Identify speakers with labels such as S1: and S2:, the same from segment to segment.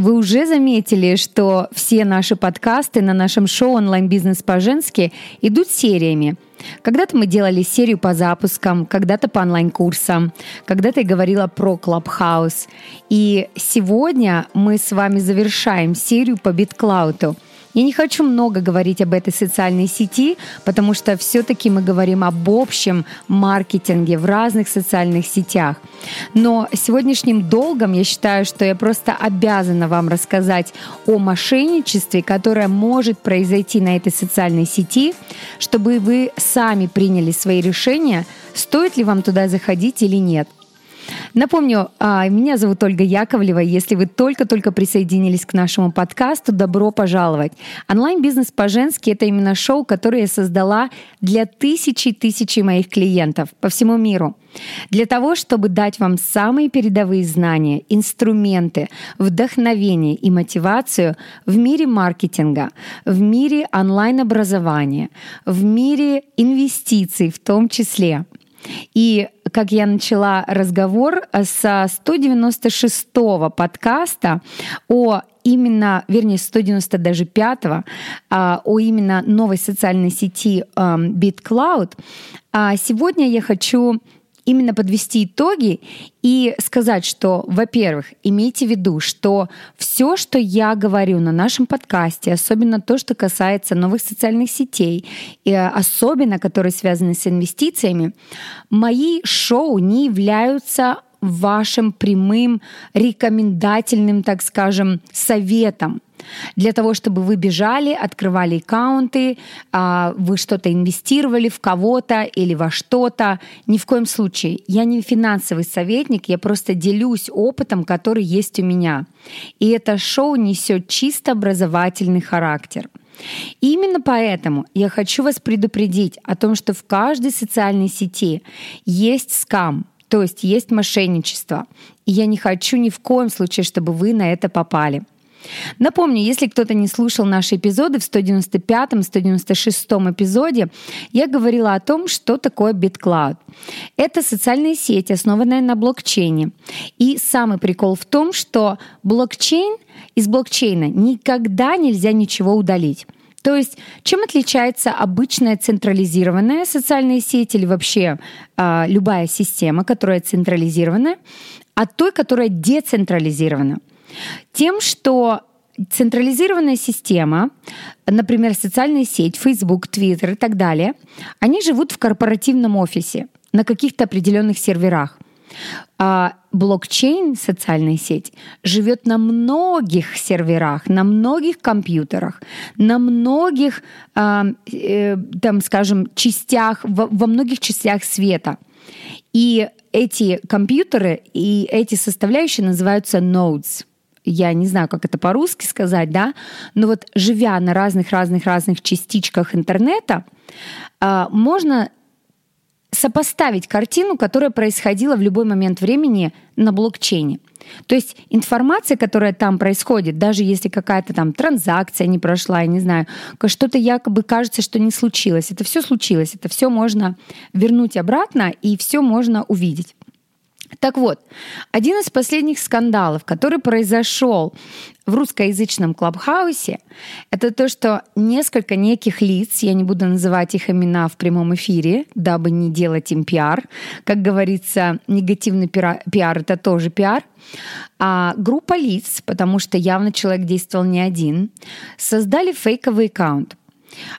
S1: Вы уже заметили, что все наши подкасты на нашем шоу «Онлайн-бизнес по-женски» идут сериями. Когда-то мы делали серию по запускам, когда-то по онлайн-курсам, когда-то я говорила про Clubhouse. И сегодня мы с вами завершаем серию по BitCloud — я не хочу много говорить об этой социальной сети, потому что все-таки мы говорим об общем маркетинге в разных социальных сетях. Но сегодняшним долгом я считаю, что я просто обязана вам рассказать о мошенничестве, которое может произойти на этой социальной сети, чтобы вы сами приняли свои решения, стоит ли вам туда заходить или нет. Напомню, а, меня зовут Ольга Яковлева. Если вы только-только присоединились к нашему подкасту, добро пожаловать. Онлайн-бизнес по-женски — это именно шоу, которое я создала для тысячи и тысячи моих клиентов по всему миру. Для того, чтобы дать вам самые передовые знания, инструменты, вдохновение и мотивацию в мире маркетинга, в мире онлайн-образования, в мире инвестиций в том числе — и как я начала разговор со 196-го подкаста о именно, вернее, 190 даже 5 а, о именно новой социальной сети BitCloud. А сегодня я хочу именно подвести итоги и сказать, что, во-первых, имейте в виду, что все, что я говорю на нашем подкасте, особенно то, что касается новых социальных сетей, и особенно которые связаны с инвестициями, мои шоу не являются вашим прямым рекомендательным, так скажем, советом для того, чтобы вы бежали, открывали аккаунты, а, вы что-то инвестировали в кого-то или во что-то. Ни в коем случае. Я не финансовый советник, я просто делюсь опытом, который есть у меня. И это шоу несет чисто образовательный характер. Именно поэтому я хочу вас предупредить о том, что в каждой социальной сети есть скам, то есть есть мошенничество. И я не хочу ни в коем случае, чтобы вы на это попали. Напомню, если кто-то не слушал наши эпизоды, в 195-196 эпизоде я говорила о том, что такое BitCloud. Это социальная сеть, основанная на блокчейне. И самый прикол в том, что блокчейн из блокчейна никогда нельзя ничего удалить. То есть, чем отличается обычная централизированная социальная сеть или вообще э, любая система, которая централизирована, от той, которая децентрализирована? Тем, что централизованная система, например, социальная сеть, Facebook, Twitter и так далее, они живут в корпоративном офисе на каких-то определенных серверах. А блокчейн, социальная сеть, живет на многих серверах, на многих компьютерах, на многих, э, э, там, скажем, частях, во, во многих частях света. И эти компьютеры и эти составляющие называются nodes я не знаю, как это по-русски сказать, да, но вот живя на разных-разных-разных частичках интернета, а, можно сопоставить картину, которая происходила в любой момент времени на блокчейне. То есть информация, которая там происходит, даже если какая-то там транзакция не прошла, я не знаю, что-то якобы кажется, что не случилось, это все случилось, это все можно вернуть обратно и все можно увидеть. Так вот, один из последних скандалов, который произошел в русскоязычном клабхаусе, это то, что несколько неких лиц, я не буду называть их имена в прямом эфире, дабы не делать им пиар, как говорится, негативный пиар — это тоже пиар, а группа лиц, потому что явно человек действовал не один, создали фейковый аккаунт.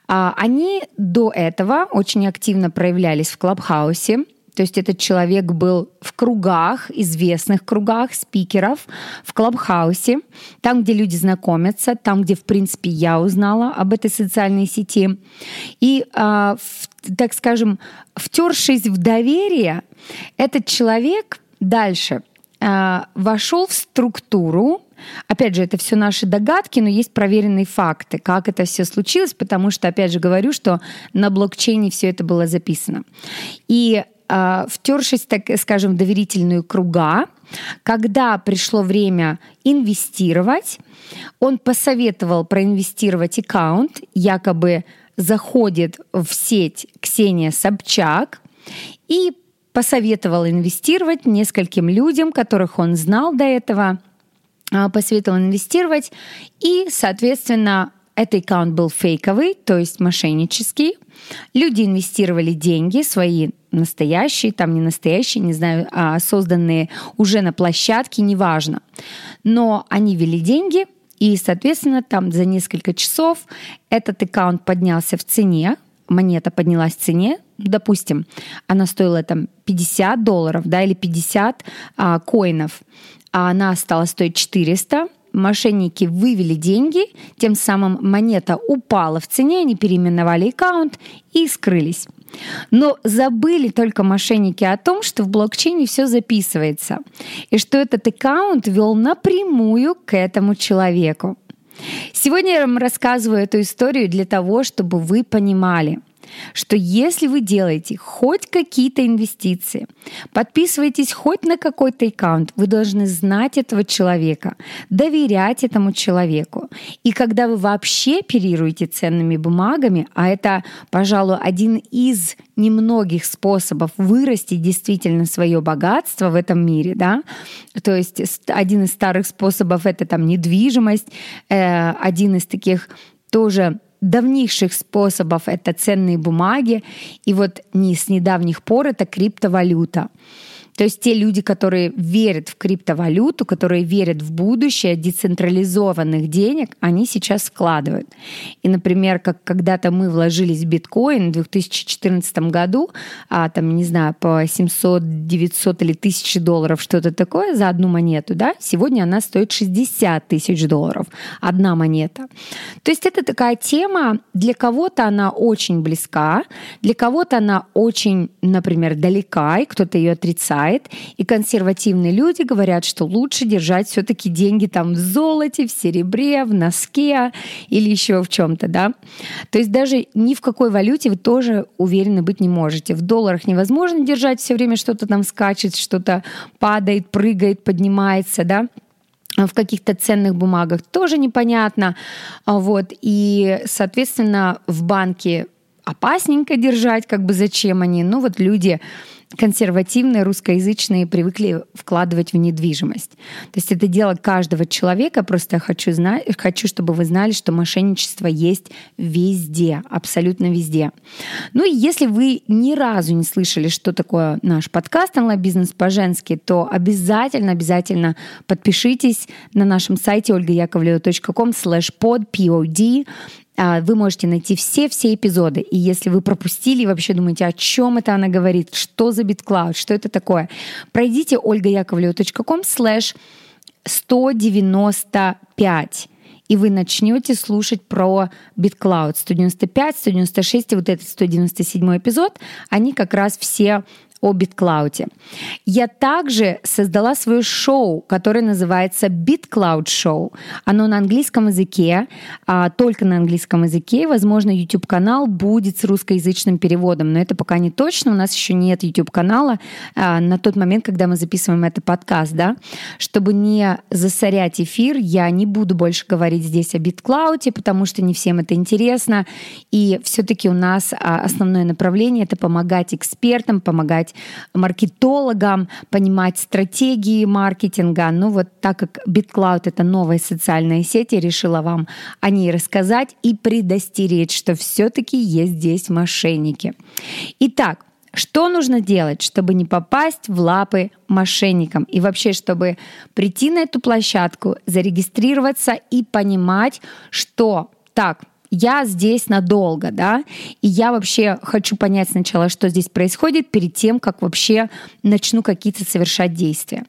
S1: А они до этого очень активно проявлялись в Клабхаусе, то есть этот человек был в кругах, известных кругах спикеров, в Клабхаусе, там, где люди знакомятся, там, где, в принципе, я узнала об этой социальной сети. И, а, так скажем, втершись в доверие, этот человек дальше а, вошел в структуру, Опять же, это все наши догадки, но есть проверенные факты, как это все случилось, потому что, опять же, говорю, что на блокчейне все это было записано. И втершись, так скажем, в доверительные круга, когда пришло время инвестировать, он посоветовал проинвестировать аккаунт, якобы заходит в сеть Ксения Собчак и посоветовал инвестировать нескольким людям, которых он знал до этого. а, посоветовал инвестировать, и, соответственно, этот аккаунт был фейковый, то есть мошеннический. Люди инвестировали деньги свои настоящие, там не настоящие, не знаю, а созданные уже на площадке, неважно. Но они вели деньги, и, соответственно, там за несколько часов этот аккаунт поднялся в цене, монета поднялась в цене, допустим, она стоила там 50 долларов, да, или 50 а, коинов, а она стала стоить 400, мошенники вывели деньги, тем самым монета упала в цене, они переименовали аккаунт и скрылись. Но забыли только мошенники о том, что в блокчейне все записывается, и что этот аккаунт вел напрямую к этому человеку. Сегодня я вам рассказываю эту историю для того, чтобы вы понимали – что если вы делаете хоть какие-то инвестиции, подписываетесь хоть на какой-то аккаунт, вы должны знать этого человека, доверять этому человеку. И когда вы вообще оперируете ценными бумагами, а это, пожалуй, один из немногих способов вырасти действительно свое богатство в этом мире, да, то есть один из старых способов это там недвижимость, э, один из таких тоже давнейших способов это ценные бумаги, и вот не с недавних пор это криптовалюта. То есть те люди, которые верят в криптовалюту, которые верят в будущее децентрализованных денег, они сейчас складывают. И, например, как когда-то мы вложились в биткоин в 2014 году, а там, не знаю, по 700, 900 или 1000 долларов, что-то такое за одну монету, да, сегодня она стоит 60 тысяч долларов, одна монета. То есть это такая тема, для кого-то она очень близка, для кого-то она очень, например, далека, и кто-то ее отрицает, бывает. И консервативные люди говорят, что лучше держать все-таки деньги там в золоте, в серебре, в носке или еще в чем-то, да. То есть даже ни в какой валюте вы тоже уверены быть не можете. В долларах невозможно держать все время что-то там скачет, что-то падает, прыгает, поднимается, да в каких-то ценных бумагах тоже непонятно. Вот. И, соответственно, в банке опасненько держать, как бы зачем они. Ну вот люди консервативные русскоязычные привыкли вкладывать в недвижимость. То есть это дело каждого человека. Просто я хочу, знать, хочу, чтобы вы знали, что мошенничество есть везде, абсолютно везде. Ну и если вы ни разу не слышали, что такое наш подкаст «Онлайн-бизнес по-женски», то обязательно, обязательно подпишитесь на нашем сайте olgayakovleva.com slash pod, pod вы можете найти все-все эпизоды. И если вы пропустили вообще думаете, о чем это она говорит, что за BitCloud, что это такое, пройдите olgayakovleva.com slash 195 и вы начнете слушать про BitCloud 195, 196 и вот этот 197 эпизод, они как раз все о BitCloud. Я также создала свое шоу, которое называется BitCloud Show. Оно на английском языке, а, только на английском языке. Возможно, YouTube-канал будет с русскоязычным переводом, но это пока не точно. У нас еще нет YouTube-канала а, на тот момент, когда мы записываем этот подкаст. Да? Чтобы не засорять эфир, я не буду больше говорить здесь о BitCloud, потому что не всем это интересно. И все-таки у нас а, основное направление — это помогать экспертам, помогать помогать маркетологам понимать стратегии маркетинга. Ну вот так как BitCloud — это новая социальная сеть, я решила вам о ней рассказать и предостеречь, что все-таки есть здесь мошенники. Итак, что нужно делать, чтобы не попасть в лапы мошенникам и вообще, чтобы прийти на эту площадку, зарегистрироваться и понимать, что так, я здесь надолго, да, и я вообще хочу понять сначала, что здесь происходит, перед тем, как вообще начну какие-то совершать действия.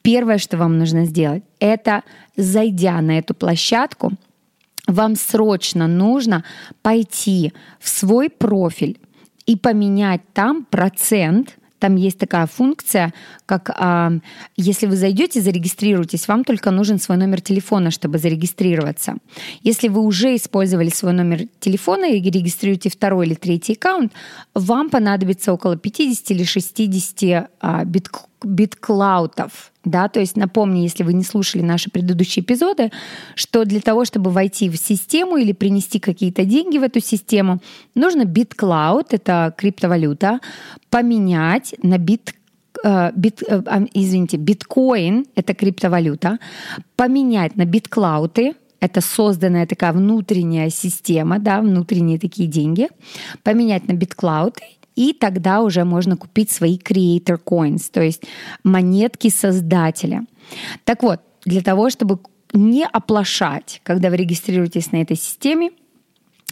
S1: Первое, что вам нужно сделать, это, зайдя на эту площадку, вам срочно нужно пойти в свой профиль и поменять там процент там есть такая функция, как а, если вы зайдете, зарегистрируетесь, вам только нужен свой номер телефона, чтобы зарегистрироваться. Если вы уже использовали свой номер телефона и регистрируете второй или третий аккаунт, вам понадобится около 50 или 60 а, биткоинов битклаутов. Да, то есть напомню, если вы не слушали наши предыдущие эпизоды, что для того, чтобы войти в систему или принести какие-то деньги в эту систему, нужно BitCloud, это криптовалюта, поменять на бит э, бит, э, извините, биткоин, это криптовалюта, поменять на bitcloud, это созданная такая внутренняя система, да, внутренние такие деньги, поменять на BitCloud, и тогда уже можно купить свои creator coins, то есть монетки создателя. Так вот, для того, чтобы не оплошать, когда вы регистрируетесь на этой системе,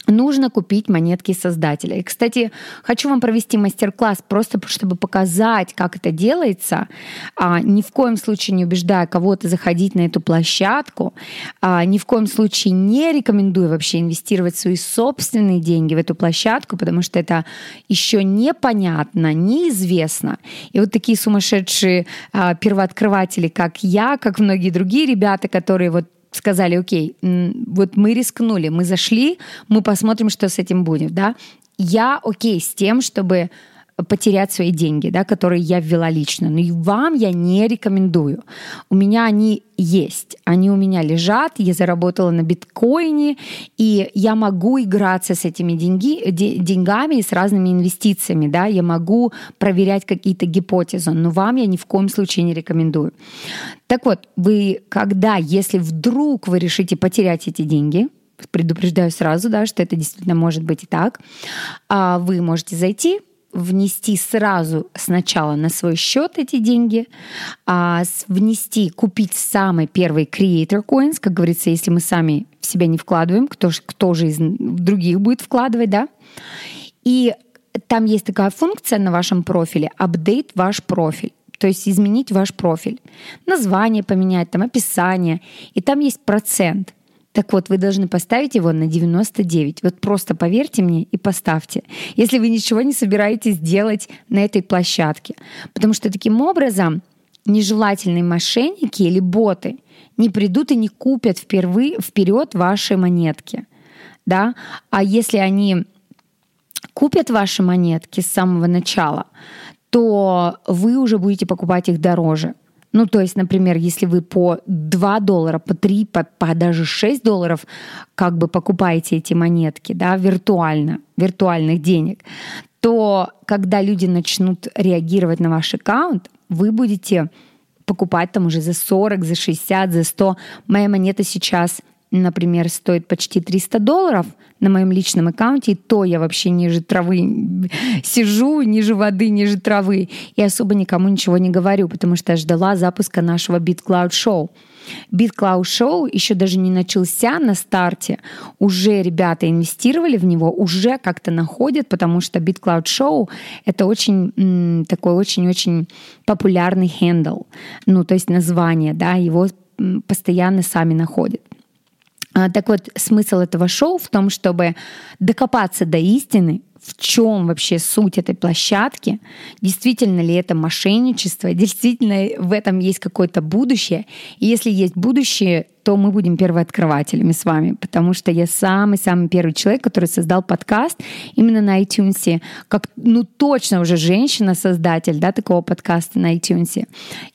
S1: нужно купить монетки создателя. И, кстати, хочу вам провести мастер-класс просто чтобы показать, как это делается. А, ни в коем случае не убеждая кого-то заходить на эту площадку. А, ни в коем случае не рекомендую вообще инвестировать свои собственные деньги в эту площадку, потому что это еще непонятно, неизвестно. И вот такие сумасшедшие а, первооткрыватели, как я, как многие другие ребята, которые вот сказали, окей, вот мы рискнули, мы зашли, мы посмотрим, что с этим будет, да. Я окей с тем, чтобы потерять свои деньги, да, которые я ввела лично. Но и вам я не рекомендую. У меня они есть. Они у меня лежат, я заработала на биткоине, и я могу играться с этими деньги, деньгами и с разными инвестициями. Да? Я могу проверять какие-то гипотезы, но вам я ни в коем случае не рекомендую. Так вот, вы когда, если вдруг вы решите потерять эти деньги, предупреждаю сразу, да, что это действительно может быть и так, а вы можете зайти внести сразу сначала на свой счет эти деньги, а внести, купить самый первый Creator Coins, как говорится, если мы сами в себя не вкладываем, кто, же, кто же из других будет вкладывать, да? И там есть такая функция на вашем профиле, апдейт ваш профиль то есть изменить ваш профиль, название поменять, там описание, и там есть процент – так вот, вы должны поставить его на 99. Вот просто поверьте мне и поставьте, если вы ничего не собираетесь делать на этой площадке. Потому что таким образом нежелательные мошенники или боты не придут и не купят впервые, вперед ваши монетки. Да? А если они купят ваши монетки с самого начала, то вы уже будете покупать их дороже. Ну, то есть, например, если вы по 2 доллара, по 3, по, по даже 6 долларов как бы покупаете эти монетки, да, виртуально, виртуальных денег, то когда люди начнут реагировать на ваш аккаунт, вы будете покупать там уже за 40, за 60, за 100. Моя монета сейчас например, стоит почти 300 долларов на моем личном аккаунте, и то я вообще ниже травы сижу, ниже воды, ниже травы, и особо никому ничего не говорю, потому что я ждала запуска нашего BitCloud Show. BitCloud Show еще даже не начался на старте. Уже ребята инвестировали в него, уже как-то находят, потому что BitCloud Show — это очень такой очень-очень популярный хендл, ну, то есть название, да, его постоянно сами находят. А, так вот, смысл этого шоу в том, чтобы докопаться до истины, в чем вообще суть этой площадки, действительно ли это мошенничество, действительно в этом есть какое-то будущее. И если есть будущее, то мы будем первооткрывателями с вами, потому что я самый-самый первый человек, который создал подкаст именно на iTunes, как, ну, точно уже женщина-создатель, да, такого подкаста на iTunes.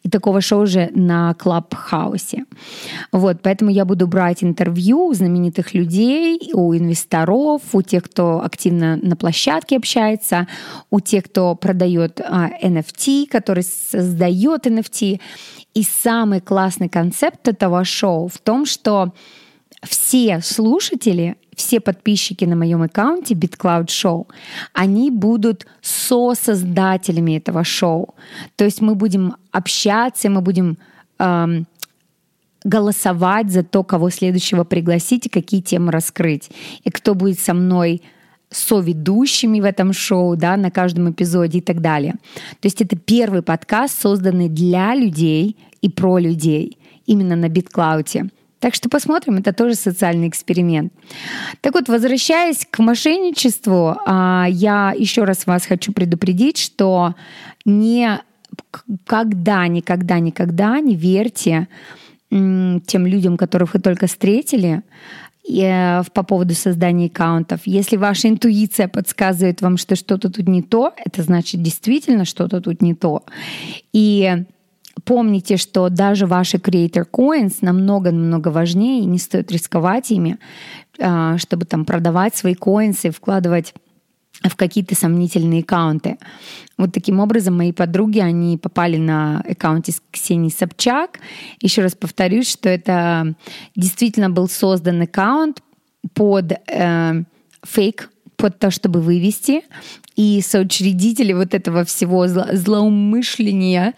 S1: И такого шоу уже на Клабхаусе. Вот, поэтому я буду брать интервью у знаменитых людей, у инвесторов, у тех, кто активно на площадке общается, у тех, кто продает а, NFT, который создает NFT, и самый классный концепт этого шоу в том, что все слушатели, все подписчики на моем аккаунте BitCloud Show, они будут со-создателями этого шоу. То есть мы будем общаться, мы будем эм, голосовать за то, кого следующего пригласить и какие темы раскрыть. И кто будет со мной соведущими в этом шоу, да, на каждом эпизоде и так далее. То есть это первый подкаст, созданный для людей и про людей, именно на BitCloud. Так что посмотрим, это тоже социальный эксперимент. Так вот, возвращаясь к мошенничеству, а, я еще раз вас хочу предупредить, что не когда, никогда, никогда не верьте тем людям, которых вы только встретили, Э, по поводу создания аккаунтов. Если ваша интуиция подсказывает вам, что что-то тут не то, это значит действительно что-то тут не то. И помните, что даже ваши Creator Coins намного-намного важнее, и не стоит рисковать ими, а, чтобы там продавать свои коинсы, вкладывать в какие-то сомнительные аккаунты. Вот таким образом мои подруги, они попали на аккаунте с Ксении Собчак. Еще раз повторюсь, что это действительно был создан аккаунт под э, фейк, под то, чтобы вывести. И соучредители вот этого всего зло- злоумышления,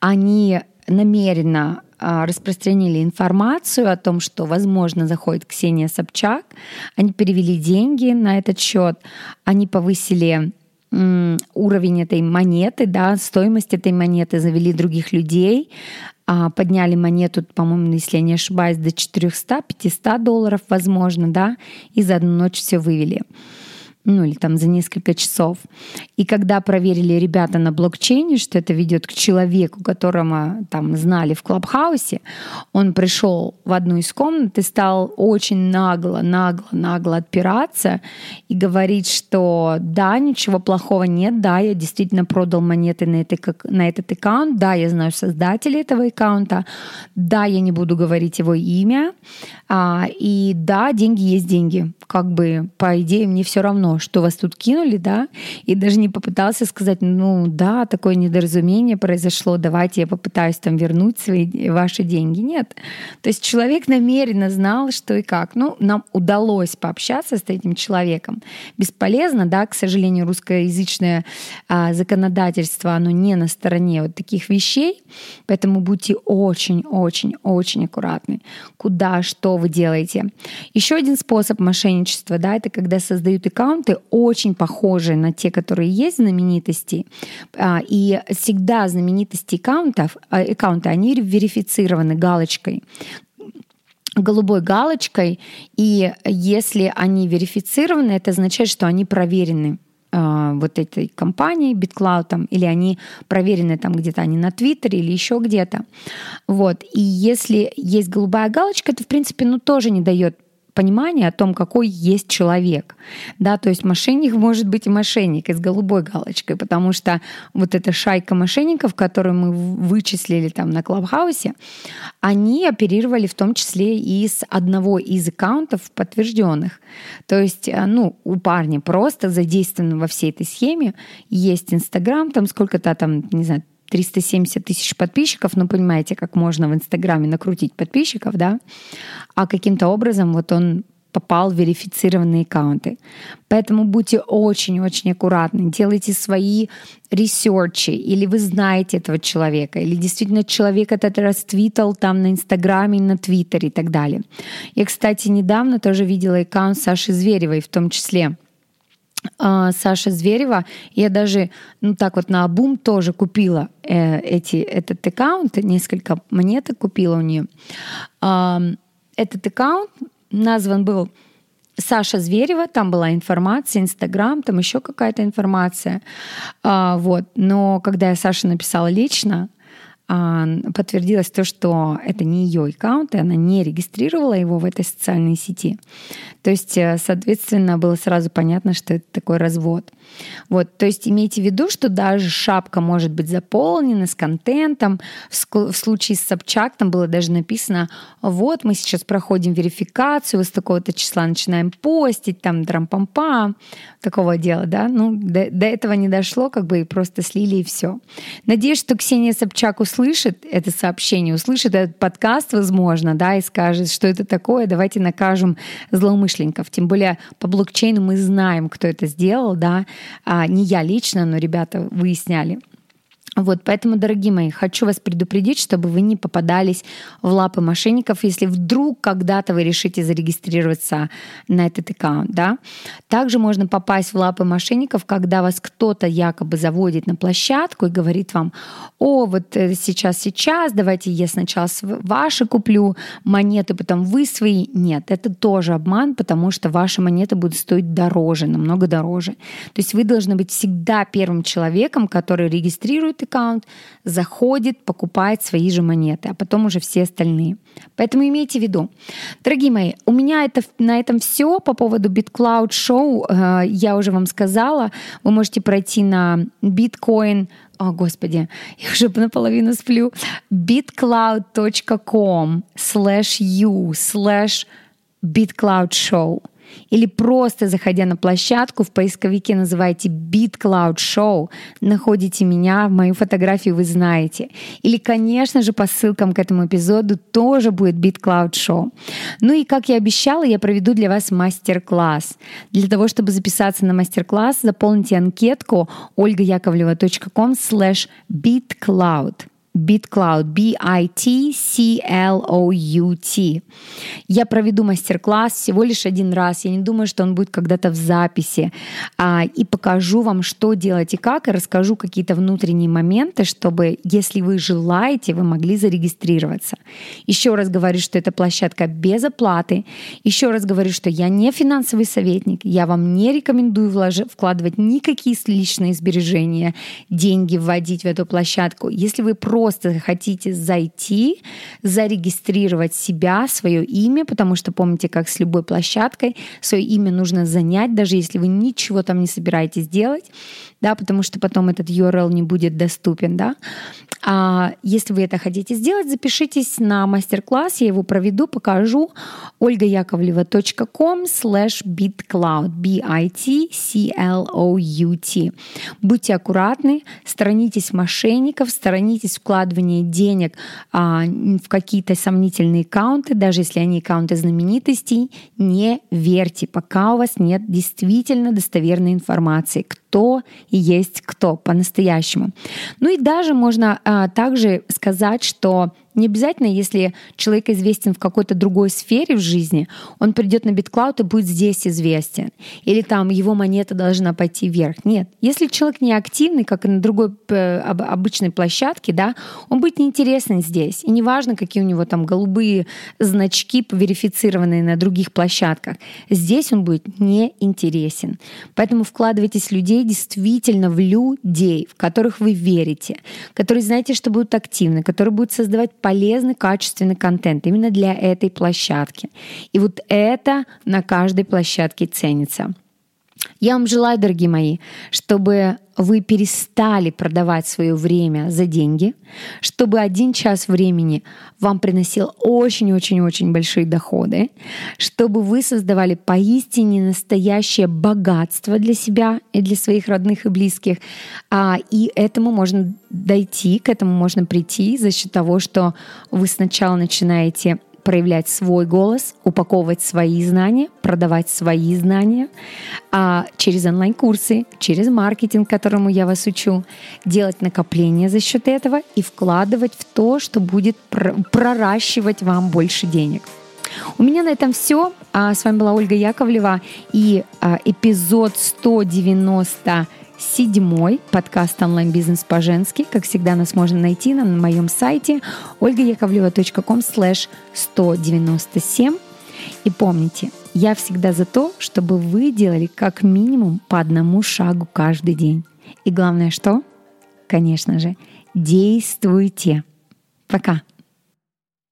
S1: они намеренно а, распространили информацию о том, что, возможно, заходит Ксения Собчак. Они перевели деньги на этот счет, они повысили уровень этой монеты, да, стоимость этой монеты, завели других людей, а, подняли монету, по-моему, если я не ошибаюсь, до 400-500 долларов, возможно, да, и за одну ночь все вывели ну или там за несколько часов. И когда проверили ребята на блокчейне, что это ведет к человеку, которого там знали в Клабхаусе, он пришел в одну из комнат и стал очень нагло, нагло, нагло отпираться и говорить, что да, ничего плохого нет, да, я действительно продал монеты на, это, на этот аккаунт, да, я знаю создателя этого аккаунта, да, я не буду говорить его имя, а, и да, деньги есть деньги, как бы по идее мне все равно, что вас тут кинули, да, и даже не попытался сказать, ну да, такое недоразумение произошло, давайте я попытаюсь там вернуть свои ваши деньги. Нет. То есть человек намеренно знал, что и как. Ну, нам удалось пообщаться с этим человеком. Бесполезно, да, к сожалению, русскоязычное а, законодательство, оно не на стороне вот таких вещей, поэтому будьте очень-очень-очень аккуратны, куда, что вы делаете. Еще один способ мошенничества, да, это когда создают аккаунт аккаунты очень похожи на те, которые есть знаменитости. А, и всегда знаменитости аккаунтов, а, аккаунты, они верифицированы галочкой голубой галочкой, и если они верифицированы, это означает, что они проверены э, вот этой компанией BitCloud, или они проверены там где-то, они на Твиттере или еще где-то. Вот. И если есть голубая галочка, это, в принципе, ну, тоже не дает понимание о том, какой есть человек. Да, то есть мошенник может быть и мошенник и с голубой галочкой, потому что вот эта шайка мошенников, которую мы вычислили там на Клабхаусе, они оперировали в том числе и с одного из аккаунтов подтвержденных. То есть, э, ну, у парня просто задействован во всей этой схеме есть Инстаграм, там сколько-то там, не знаю, 370 тысяч подписчиков, ну, понимаете, как можно в Инстаграме накрутить подписчиков, да, а каким-то образом вот он попал в верифицированные аккаунты. Поэтому будьте очень-очень аккуратны, делайте свои ресерчи, или вы знаете этого человека, или действительно человек этот раствитал там на Инстаграме, на Твиттере и так далее. Я, кстати, недавно тоже видела аккаунт Саши Зверевой в том числе — Саша Зверева. Я даже, ну так вот на обум тоже купила э, эти, этот аккаунт, несколько монеток купила у нее. Э, этот аккаунт назван был Саша Зверева, там была информация, Инстаграм, там еще какая-то информация. А, вот. Но когда я Саше написала лично, а, подтвердилось то, что это не ее аккаунт, и она не регистрировала его в этой социальной сети. То есть, э, соответственно, было сразу понятно, что это такой развод. Вот, то есть имейте в виду, что даже шапка может быть заполнена с контентом. В случае с Собчак там было даже написано, вот мы сейчас проходим верификацию, с такого-то числа начинаем постить, там драм-пам-пам, такого дела, да. Ну, до, до этого не дошло, как бы и просто слили и все. Надеюсь, что Ксения Собчак услышит это сообщение, услышит этот подкаст, возможно, да, и скажет, что это такое, давайте накажем злоумышленников. Тем более по блокчейну мы знаем, кто это сделал, да, а, не я лично, но ребята выясняли. Вот, поэтому, дорогие мои, хочу вас предупредить, чтобы вы не попадались в лапы мошенников, если вдруг когда-то вы решите зарегистрироваться на этот аккаунт. Да? Также можно попасть в лапы мошенников, когда вас кто-то якобы заводит на площадку и говорит вам, о, вот э, сейчас, сейчас, давайте я сначала ваши куплю монеты, потом вы свои. Нет, это тоже обман, потому что ваши монеты будут стоить дороже, намного дороже. То есть вы должны быть всегда первым человеком, который регистрирует аккаунт, заходит, покупает свои же монеты, а потом уже все остальные. Поэтому имейте в виду. Дорогие мои, у меня это, на этом все по поводу BitCloud Show. Э, я уже вам сказала. Вы можете пройти на Bitcoin о, господи, я уже наполовину сплю. bitcloud.com slash u slash bitcloud show. Или просто заходя на площадку, в поисковике называете Beat Cloud Show, находите меня, мою фотографию вы знаете. Или, конечно же, по ссылкам к этому эпизоду тоже будет Beat Cloud Show. Ну и, как я обещала, я проведу для вас мастер-класс. Для того, чтобы записаться на мастер-класс, заполните анкетку olgayakovleva.com slash beatcloud. BitCloud, B-I-T-C-L-O-U-T. Я проведу мастер-класс всего лишь один раз. Я не думаю, что он будет когда-то в записи. А, и покажу вам, что делать и как, и расскажу какие-то внутренние моменты, чтобы, если вы желаете, вы могли зарегистрироваться. Еще раз говорю, что эта площадка без оплаты. Еще раз говорю, что я не финансовый советник. Я вам не рекомендую вкладывать никакие личные сбережения, деньги вводить в эту площадку. Если вы просто просто хотите зайти, зарегистрировать себя, свое имя, потому что помните, как с любой площадкой, свое имя нужно занять, даже если вы ничего там не собираетесь делать, да, потому что потом этот URL не будет доступен, да. А если вы это хотите сделать, запишитесь на мастер-класс, я его проведу, покажу. olgayakovleva.com slash bitcloud, B-I-T-C-L-O-U-T. Будьте аккуратны, сторонитесь мошенников, сторонитесь вкладывания денег а, в какие-то сомнительные аккаунты, даже если они аккаунты знаменитостей, не верьте, пока у вас нет действительно достоверной информации, кто и есть кто по-настоящему. Ну и даже можно а, также сказать, что не обязательно, если человек известен в какой-то другой сфере в жизни, он придет на BitCloud и будет здесь известен. Или там его монета должна пойти вверх. Нет. Если человек не активный, как и на другой э, обычной площадке, да, он будет неинтересен здесь. И неважно, какие у него там голубые значки, верифицированные на других площадках. Здесь он будет неинтересен. Поэтому вкладывайтесь людей действительно в людей, в которых вы верите, которые знаете, что будут активны, которые будут создавать полезный, качественный контент именно для этой площадки. И вот это на каждой площадке ценится. Я вам желаю, дорогие мои, чтобы вы перестали продавать свое время за деньги, чтобы один час времени вам приносил очень-очень-очень большие доходы, чтобы вы создавали поистине настоящее богатство для себя и для своих родных и близких. А, и этому можно дойти, к этому можно прийти за счет того, что вы сначала начинаете проявлять свой голос, упаковывать свои знания, продавать свои знания а через онлайн-курсы, через маркетинг, которому я вас учу, делать накопления за счет этого и вкладывать в то, что будет проращивать вам больше денег. У меня на этом все. А с вами была Ольга Яковлева и а, эпизод 190 седьмой подкаст «Онлайн-бизнес по-женски». Как всегда, нас можно найти на, моем сайте olgayakovleva.com slash 197. И помните, я всегда за то, чтобы вы делали как минимум по одному шагу каждый день. И главное что? Конечно же, действуйте. Пока.